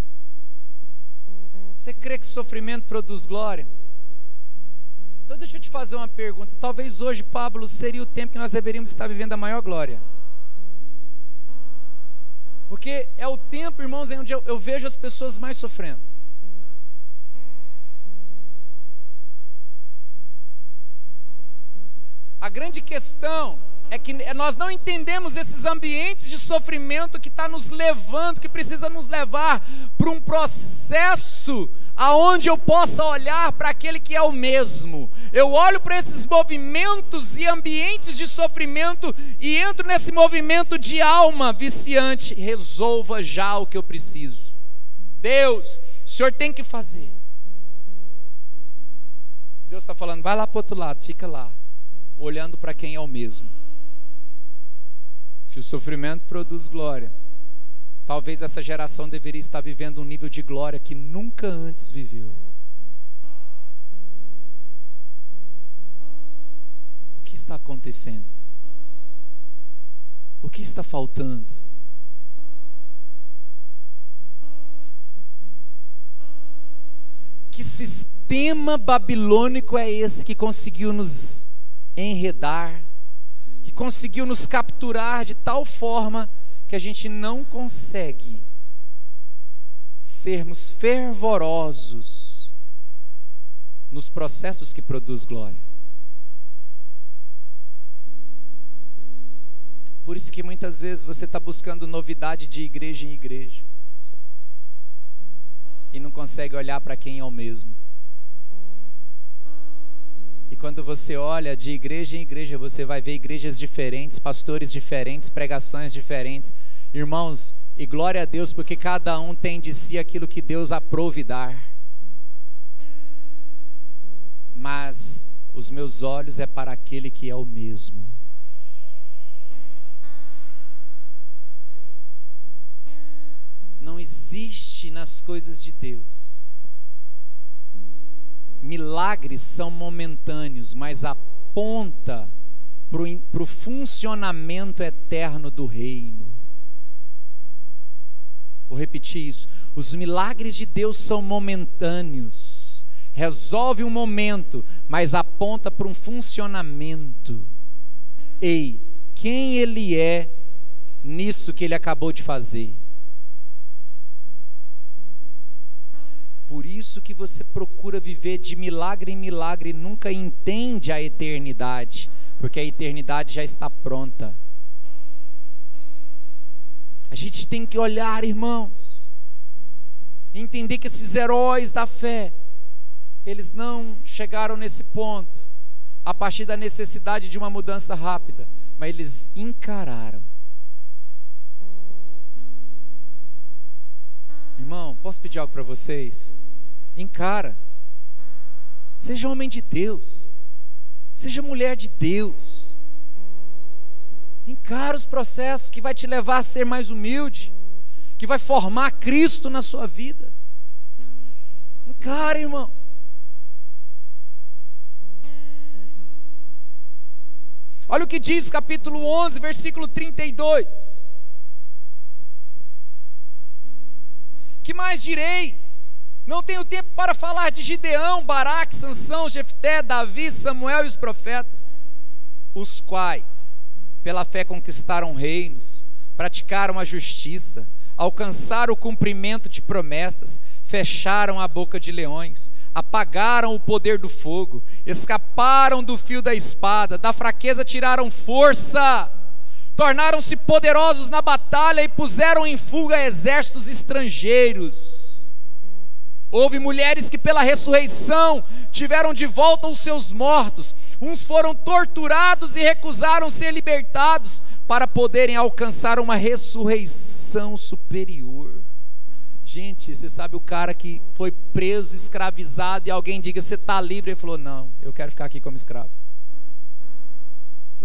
Você crê que sofrimento produz glória? Então deixa eu te fazer uma pergunta. Talvez hoje, Pablo, seria o tempo que nós deveríamos estar vivendo a maior glória. Porque é o tempo, irmãos, em onde eu, eu vejo as pessoas mais sofrendo. A grande questão é que nós não entendemos esses ambientes de sofrimento que está nos levando, que precisa nos levar para um processo aonde eu possa olhar para aquele que é o mesmo. Eu olho para esses movimentos e ambientes de sofrimento e entro nesse movimento de alma viciante. Resolva já o que eu preciso. Deus, o Senhor tem que fazer. Deus está falando, vai lá para o outro lado, fica lá, olhando para quem é o mesmo. O sofrimento produz glória, talvez essa geração deveria estar vivendo um nível de glória que nunca antes viveu. O que está acontecendo? O que está faltando? Que sistema babilônico é esse que conseguiu nos enredar, que conseguiu nos capturar de tal forma que a gente não consegue sermos fervorosos nos processos que produz glória. Por isso que muitas vezes você está buscando novidade de igreja em igreja e não consegue olhar para quem é o mesmo. E quando você olha de igreja em igreja, você vai ver igrejas diferentes, pastores diferentes, pregações diferentes. Irmãos, e glória a Deus, porque cada um tem de si aquilo que Deus aprove dar. Mas os meus olhos é para aquele que é o mesmo. Não existe nas coisas de Deus milagres são momentâneos, mas aponta para o funcionamento eterno do reino. Vou repetir isso. Os milagres de Deus são momentâneos. Resolve um momento, mas aponta para um funcionamento. Ei, quem ele é nisso que ele acabou de fazer? Por isso que você procura viver de milagre em milagre e nunca entende a eternidade, porque a eternidade já está pronta. A gente tem que olhar, irmãos, entender que esses heróis da fé, eles não chegaram nesse ponto a partir da necessidade de uma mudança rápida, mas eles encararam. Irmão, posso pedir algo para vocês? Encara. Seja homem de Deus. Seja mulher de Deus. Encara os processos que vai te levar a ser mais humilde, que vai formar Cristo na sua vida. Encara, irmão. Olha o que diz capítulo 11, versículo 32. Que mais direi? Não tenho tempo para falar de Gideão, Baraque, Sansão, Jefté, Davi, Samuel e os profetas, os quais, pela fé, conquistaram reinos, praticaram a justiça, alcançaram o cumprimento de promessas, fecharam a boca de leões, apagaram o poder do fogo, escaparam do fio da espada, da fraqueza tiraram força, tornaram-se poderosos na batalha e puseram em fuga exércitos estrangeiros Houve mulheres que, pela ressurreição, tiveram de volta os seus mortos. Uns foram torturados e recusaram ser libertados para poderem alcançar uma ressurreição superior. Gente, você sabe o cara que foi preso, escravizado, e alguém diga: Você está livre? Ele falou: Não, eu quero ficar aqui como escravo.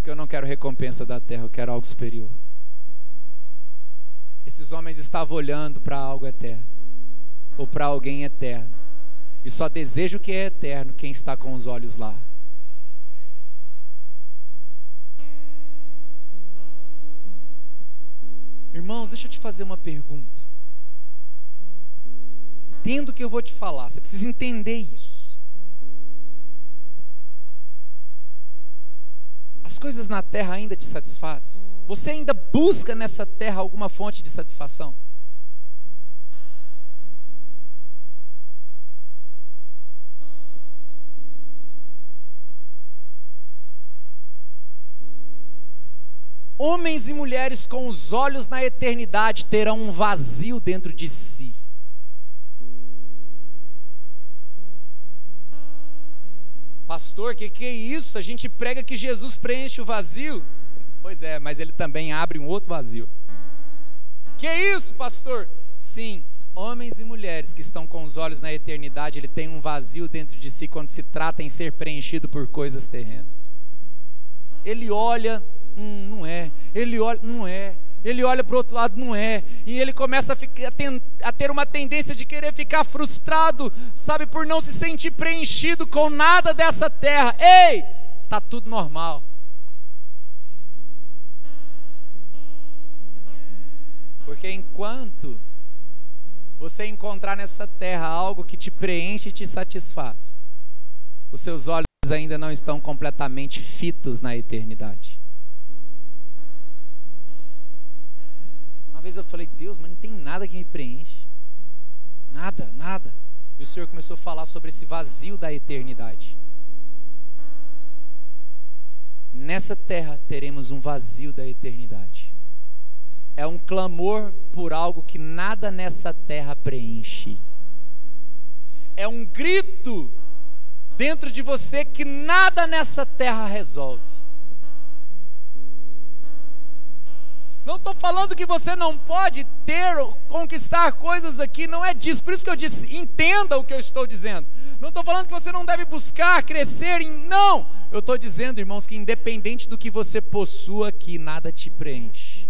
Porque eu não quero recompensa da terra, eu quero algo superior. Esses homens estavam olhando para algo eterno ou para alguém eterno. E só deseja o que é eterno quem está com os olhos lá. Irmãos, deixa eu te fazer uma pergunta. Entendo o que eu vou te falar, você precisa entender isso. Coisas na terra ainda te satisfazem? Você ainda busca nessa terra alguma fonte de satisfação? Homens e mulheres com os olhos na eternidade terão um vazio dentro de si. Pastor, que que é isso? A gente prega que Jesus preenche o vazio. Pois é, mas ele também abre um outro vazio. Que é isso, pastor? Sim, homens e mulheres que estão com os olhos na eternidade, ele tem um vazio dentro de si quando se trata em ser preenchido por coisas terrenas. Ele olha hum, não é. Ele olha, não é. Ele olha para o outro lado, não é. E ele começa a, ficar, a ter uma tendência de querer ficar frustrado, sabe, por não se sentir preenchido com nada dessa terra. Ei, tá tudo normal. Porque enquanto você encontrar nessa terra algo que te preenche e te satisfaz, os seus olhos ainda não estão completamente fitos na eternidade. Vez eu falei, Deus, mas não tem nada que me preenche. Nada, nada. E o Senhor começou a falar sobre esse vazio da eternidade. Nessa terra teremos um vazio da eternidade é um clamor por algo que nada nessa terra preenche. É um grito dentro de você que nada nessa terra resolve. Não estou falando que você não pode ter, conquistar coisas aqui, não é disso. Por isso que eu disse, entenda o que eu estou dizendo. Não estou falando que você não deve buscar, crescer, em... não. Eu estou dizendo, irmãos, que independente do que você possua aqui, nada te preenche.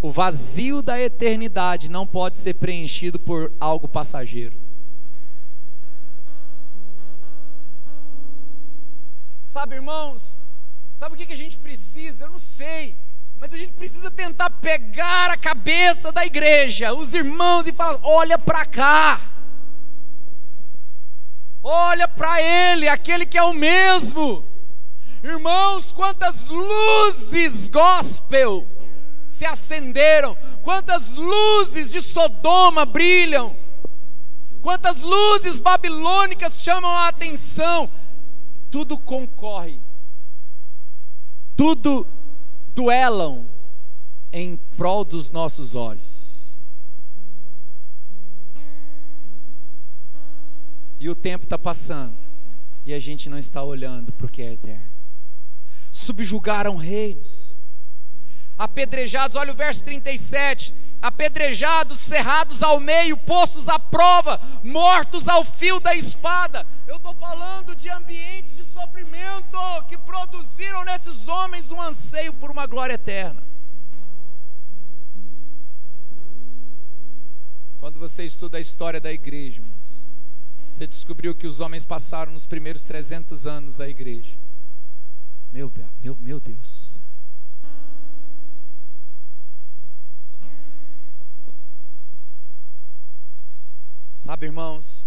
O vazio da eternidade não pode ser preenchido por algo passageiro. Sabe, irmãos, sabe o que a gente precisa? Eu não sei, mas a gente precisa tentar pegar a cabeça da igreja, os irmãos, e falar: olha para cá, olha para Ele, aquele que é o mesmo. Irmãos, quantas luzes gospel se acenderam, quantas luzes de Sodoma brilham, quantas luzes babilônicas chamam a atenção, tudo concorre, tudo duelam em prol dos nossos olhos. E o tempo está passando, e a gente não está olhando para o que é eterno. Subjugaram reinos, apedrejados, olha o verso 37, apedrejados, cerrados ao meio, postos à prova, mortos ao fio da espada. Eu estou falando de ambientes de sofrimento que produziram nesses homens um anseio por uma glória eterna. Quando você estuda a história da igreja, irmãos, você descobriu que os homens passaram nos primeiros 300 anos da igreja. Meu, meu, meu Deus. Sabe, irmãos,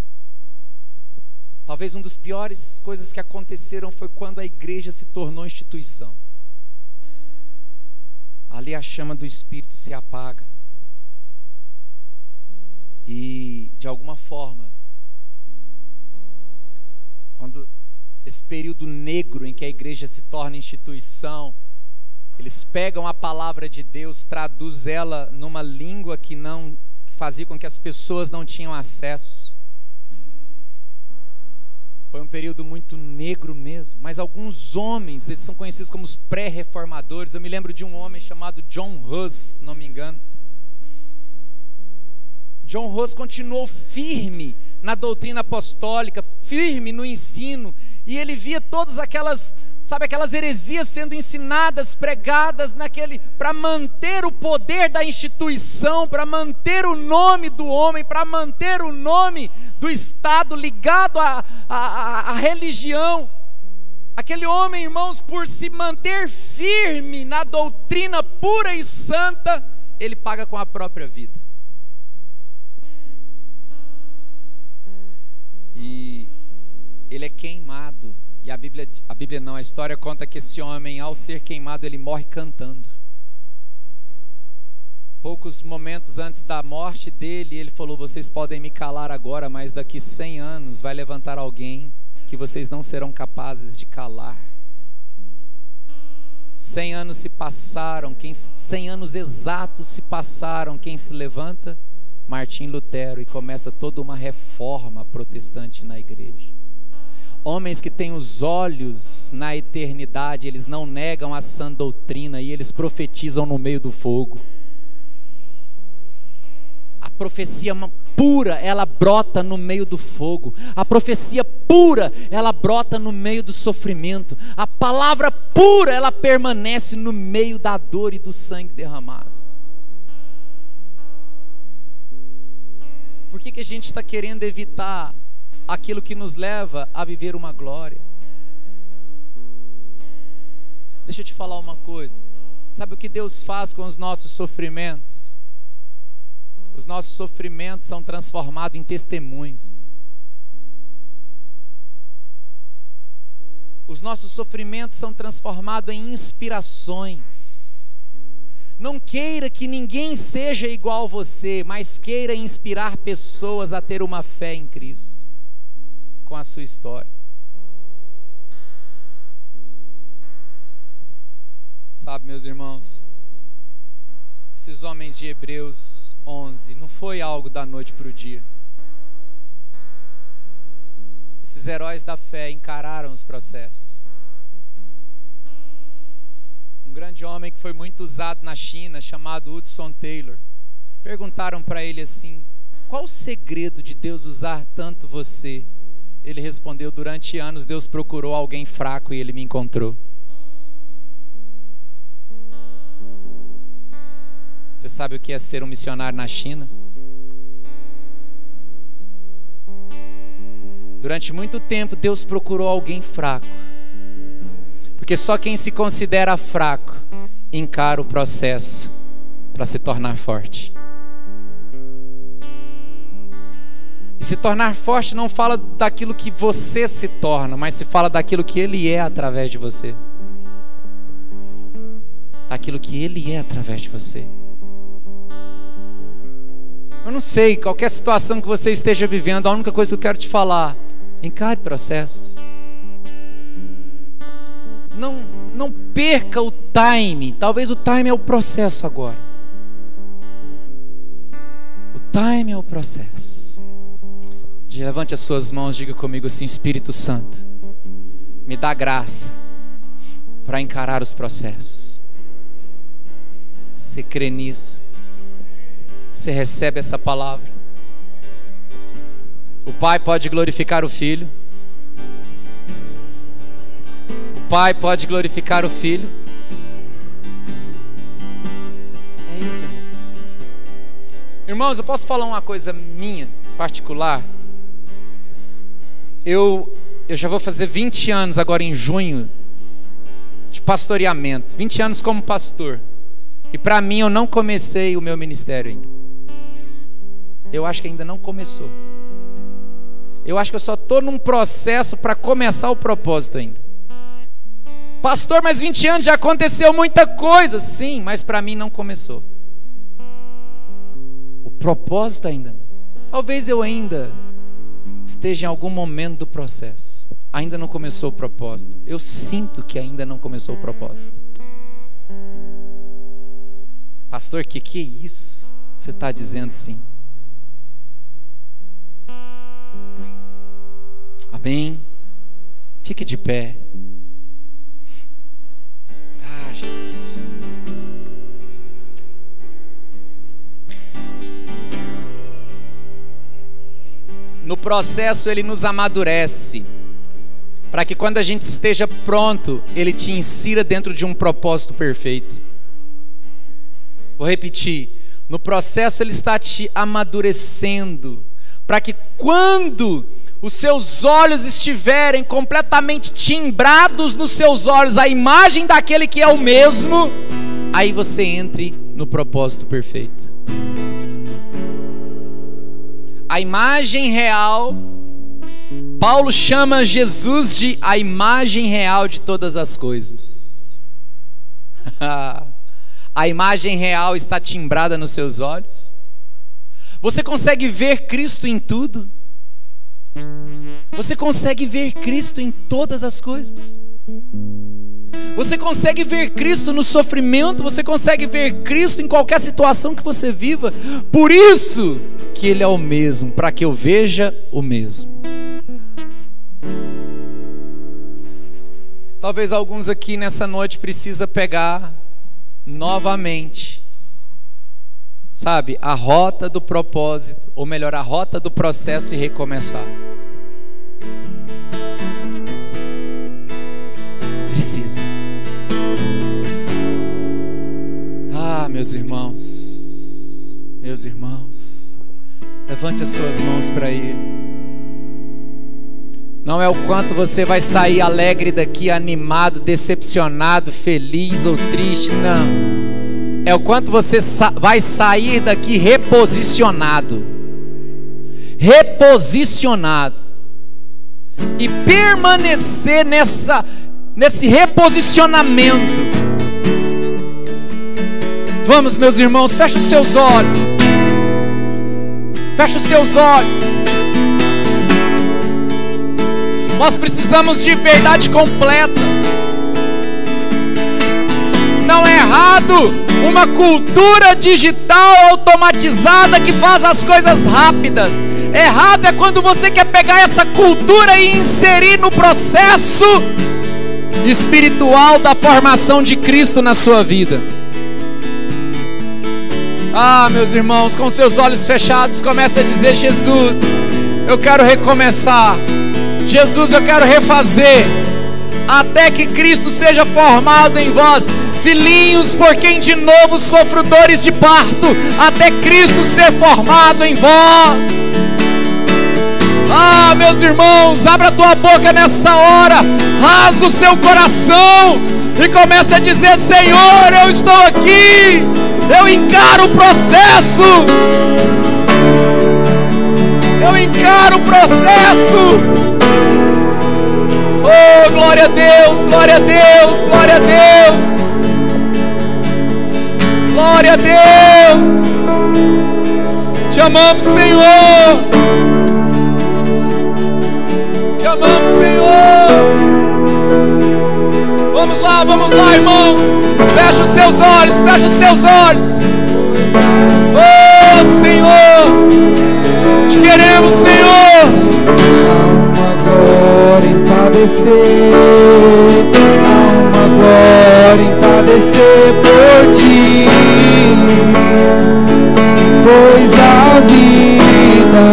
talvez uma das piores coisas que aconteceram foi quando a igreja se tornou instituição. Ali a chama do Espírito se apaga. E, de alguma forma, quando esse período negro em que a igreja se torna instituição, eles pegam a palavra de Deus, traduz ela numa língua que não fazia com que as pessoas não tinham acesso. Foi um período muito negro mesmo, mas alguns homens, eles são conhecidos como os pré-reformadores. Eu me lembro de um homem chamado John Hus, se não me engano. John Hus continuou firme na doutrina apostólica, firme no ensino, e ele via todas aquelas sabe, aquelas heresias sendo ensinadas, pregadas naquele, para manter o poder da instituição, para manter o nome do homem, para manter o nome do Estado ligado à, à, à religião. Aquele homem, irmãos, por se manter firme na doutrina pura e santa, ele paga com a própria vida. Ele é queimado e a Bíblia, a Bíblia não, a história conta que esse homem, ao ser queimado, ele morre cantando. Poucos momentos antes da morte dele, ele falou: Vocês podem me calar agora, mas daqui 100 anos vai levantar alguém que vocês não serão capazes de calar. 100 anos se passaram, quem, 100 anos exatos se passaram, quem se levanta? Martim Lutero, e começa toda uma reforma protestante na igreja. Homens que têm os olhos na eternidade, eles não negam a sã doutrina e eles profetizam no meio do fogo. A profecia pura, ela brota no meio do fogo. A profecia pura, ela brota no meio do sofrimento. A palavra pura, ela permanece no meio da dor e do sangue derramado. Por que, que a gente está querendo evitar aquilo que nos leva a viver uma glória? Deixa eu te falar uma coisa. Sabe o que Deus faz com os nossos sofrimentos? Os nossos sofrimentos são transformados em testemunhos. Os nossos sofrimentos são transformados em inspirações. Não queira que ninguém seja igual a você, mas queira inspirar pessoas a ter uma fé em Cristo com a sua história. Sabe, meus irmãos, esses homens de Hebreus 11 não foi algo da noite para o dia. Esses heróis da fé encararam os processos. Um grande homem que foi muito usado na China, chamado Hudson Taylor, perguntaram para ele assim: qual o segredo de Deus usar tanto você? Ele respondeu: durante anos Deus procurou alguém fraco e ele me encontrou. Você sabe o que é ser um missionário na China? Durante muito tempo, Deus procurou alguém fraco. Porque só quem se considera fraco encara o processo para se tornar forte. E se tornar forte não fala daquilo que você se torna, mas se fala daquilo que Ele é através de você. Daquilo que Ele é através de você. Eu não sei, qualquer situação que você esteja vivendo, a única coisa que eu quero te falar, encare processos. Não, não perca o time. Talvez o time é o processo agora. O time é o processo. Levante as suas mãos, diga comigo assim: Espírito Santo, me dá graça para encarar os processos. Você crê nisso? Você recebe essa palavra. O pai pode glorificar o filho. O pai pode glorificar o filho. É isso, irmãos. Irmãos, eu posso falar uma coisa minha, particular? Eu, eu já vou fazer 20 anos agora em junho de pastoreamento. 20 anos como pastor. E para mim eu não comecei o meu ministério ainda. Eu acho que ainda não começou. Eu acho que eu só estou num processo para começar o propósito ainda. Pastor, mas 20 anos já aconteceu muita coisa. Sim, mas para mim não começou. O propósito ainda não. Talvez eu ainda esteja em algum momento do processo. Ainda não começou o propósito. Eu sinto que ainda não começou o propósito. Pastor, que que é isso? Você está dizendo sim. Amém? Fique de pé. Ah, Jesus. No processo, Ele nos amadurece. Para que quando a gente esteja pronto, Ele te insira dentro de um propósito perfeito. Vou repetir. No processo, Ele está te amadurecendo. Para que quando os seus olhos estiverem completamente timbrados nos seus olhos a imagem daquele que é o mesmo, aí você entre no propósito perfeito. A imagem real, Paulo chama Jesus de a imagem real de todas as coisas. a imagem real está timbrada nos seus olhos. Você consegue ver Cristo em tudo? Você consegue ver Cristo em todas as coisas. Você consegue ver Cristo no sofrimento, você consegue ver Cristo em qualquer situação que você viva. Por isso que Ele é o mesmo, para que eu veja o mesmo. Talvez alguns aqui nessa noite precisa pegar novamente sabe, a rota do propósito, ou melhor, a rota do processo e recomeçar. Meus irmãos, meus irmãos, levante as suas mãos para Ele. Não é o quanto você vai sair alegre daqui, animado, decepcionado, feliz ou triste, não. É o quanto você sa vai sair daqui reposicionado. Reposicionado. E permanecer nessa nesse reposicionamento. Vamos, meus irmãos, feche os seus olhos. Feche os seus olhos. Nós precisamos de verdade completa. Não é errado uma cultura digital automatizada que faz as coisas rápidas. Errado é quando você quer pegar essa cultura e inserir no processo espiritual da formação de Cristo na sua vida. Ah, meus irmãos, com seus olhos fechados, comece a dizer: Jesus, eu quero recomeçar. Jesus, eu quero refazer, até que Cristo seja formado em vós, filhinhos, por quem de novo sofro dores de parto, até Cristo ser formado em vós. Ah, meus irmãos, abra tua boca nessa hora, rasga o seu coração e comece a dizer: Senhor, eu estou aqui, eu encaro o processo, eu encaro o processo. Oh, glória a Deus, glória a Deus, glória a Deus. Glória a Deus. Te amamos, Senhor. Te amamos, Senhor. Vamos lá, vamos lá, irmãos. Feche os seus olhos, feche os seus olhos. Oh, Senhor. Te queremos, Senhor. Glória em padecer, há uma glória em padecer por ti, pois a vida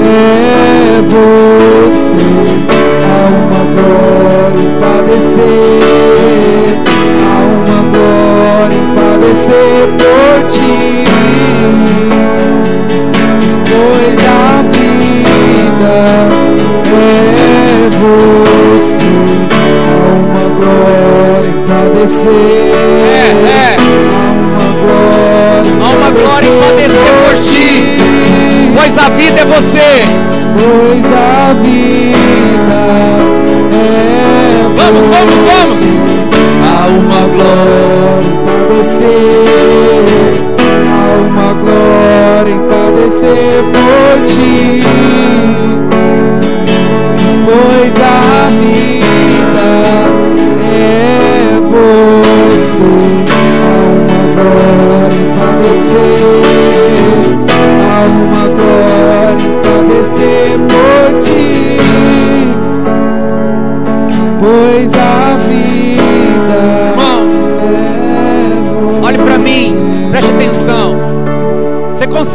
é você, há uma glória em padecer, há uma padecer por ti, pois a vida é você. Há uma glória em padecer. É, é. Há uma glória em padecer por ti. Pois a vida é você. Pois a vida é Vamos, vamos, vamos. Há uma glória padecer. Há uma glória em padecer por ti pois a vida é você.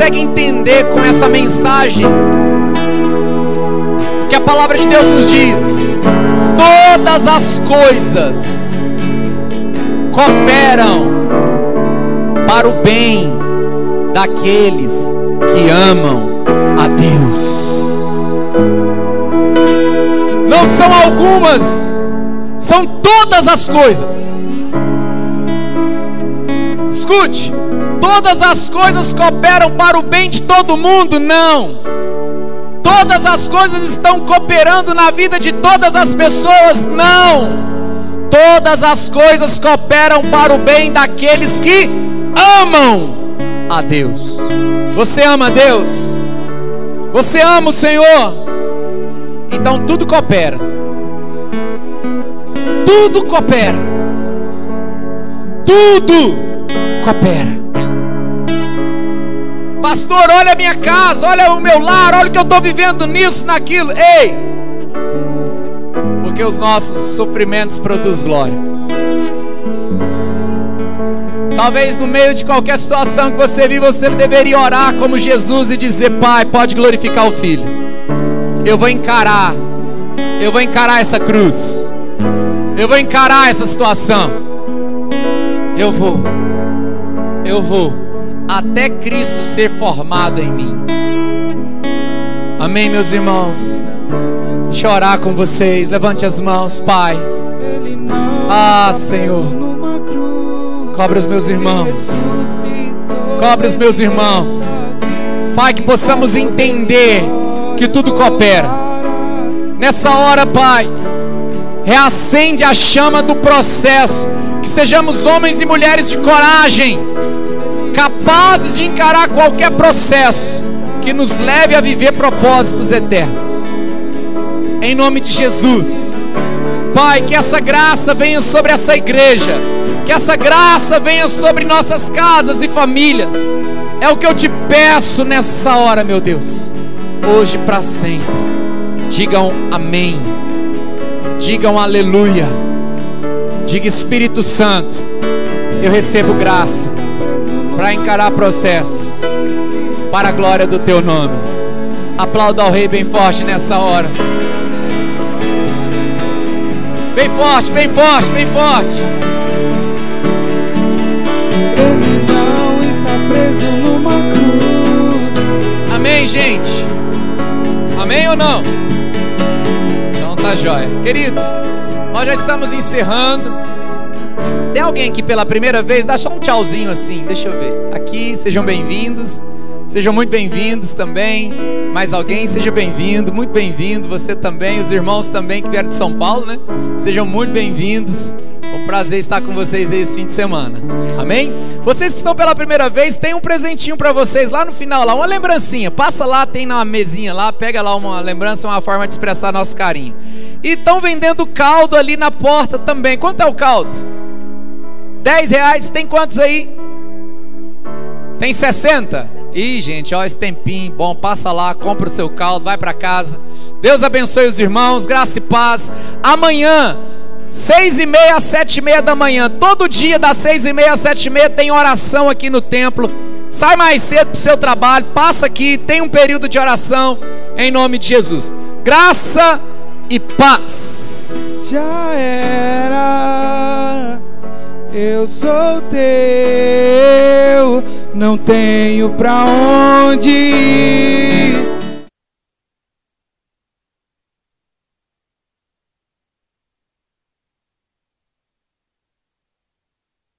Consegue entender com essa mensagem que a palavra de Deus nos diz: todas as coisas cooperam para o bem daqueles que amam a Deus. Não são algumas, são todas as coisas. Escute, todas as coisas cooperam para o bem de todo mundo? Não. Todas as coisas estão cooperando na vida de todas as pessoas? Não. Todas as coisas cooperam para o bem daqueles que amam a Deus. Você ama a Deus? Você ama o Senhor? Então tudo coopera. Tudo coopera. Tudo coopera. Pastor, olha a minha casa, olha o meu lar, olha o que eu estou vivendo nisso, naquilo. Ei! Porque os nossos sofrimentos produzem glória. Talvez no meio de qualquer situação que você vive, você deveria orar como Jesus e dizer: Pai, pode glorificar o Filho. Eu vou encarar, eu vou encarar essa cruz, eu vou encarar essa situação. Eu vou, eu vou, até Cristo ser formado em mim. Amém, meus irmãos. Deixa eu orar com vocês. Levante as mãos, Pai. Ah, Senhor. Cobre os meus irmãos. Cobre os meus irmãos. Pai, que possamos entender que tudo coopera. Nessa hora, Pai, reacende a chama do processo. Que sejamos homens e mulheres de coragem, capazes de encarar qualquer processo que nos leve a viver propósitos eternos. Em nome de Jesus. Pai, que essa graça venha sobre essa igreja, que essa graça venha sobre nossas casas e famílias. É o que eu te peço nessa hora, meu Deus. Hoje para sempre. Digam amém. Digam aleluia. Diga Espírito Santo, eu recebo graça para encarar processos para a glória do teu nome. Aplauda ao rei bem forte nessa hora. Bem forte, bem forte, bem forte. Ele não está preso numa cruz. Amém, gente? Amém ou não? Então tá jóia. Queridos, nós já estamos encerrando. Tem alguém aqui pela primeira vez? Dá só um tchauzinho assim, deixa eu ver. Aqui, sejam bem-vindos. Sejam muito bem-vindos também. Mais alguém, seja bem-vindo, muito bem-vindo. Você também, os irmãos também que vieram de São Paulo, né? Sejam muito bem-vindos. É um prazer estar com vocês esse fim de semana. Amém? Vocês que estão pela primeira vez, tem um presentinho para vocês lá no final, lá, uma lembrancinha. Passa lá, tem na mesinha lá, pega lá uma lembrança, uma forma de expressar nosso carinho. E estão vendendo caldo ali na porta também. Quanto é o caldo? 10 reais, tem quantos aí? Tem 60? Ih, gente, ó, esse tempinho bom, passa lá, compra o seu caldo, vai para casa. Deus abençoe os irmãos, graça e paz. Amanhã, seis e meia, sete e meia da manhã, todo dia das seis e meia, sete e meia tem oração aqui no templo. Sai mais cedo para o seu trabalho, passa aqui, tem um período de oração em nome de Jesus. Graça e paz. Já era. Eu sou teu, não tenho pra onde ir.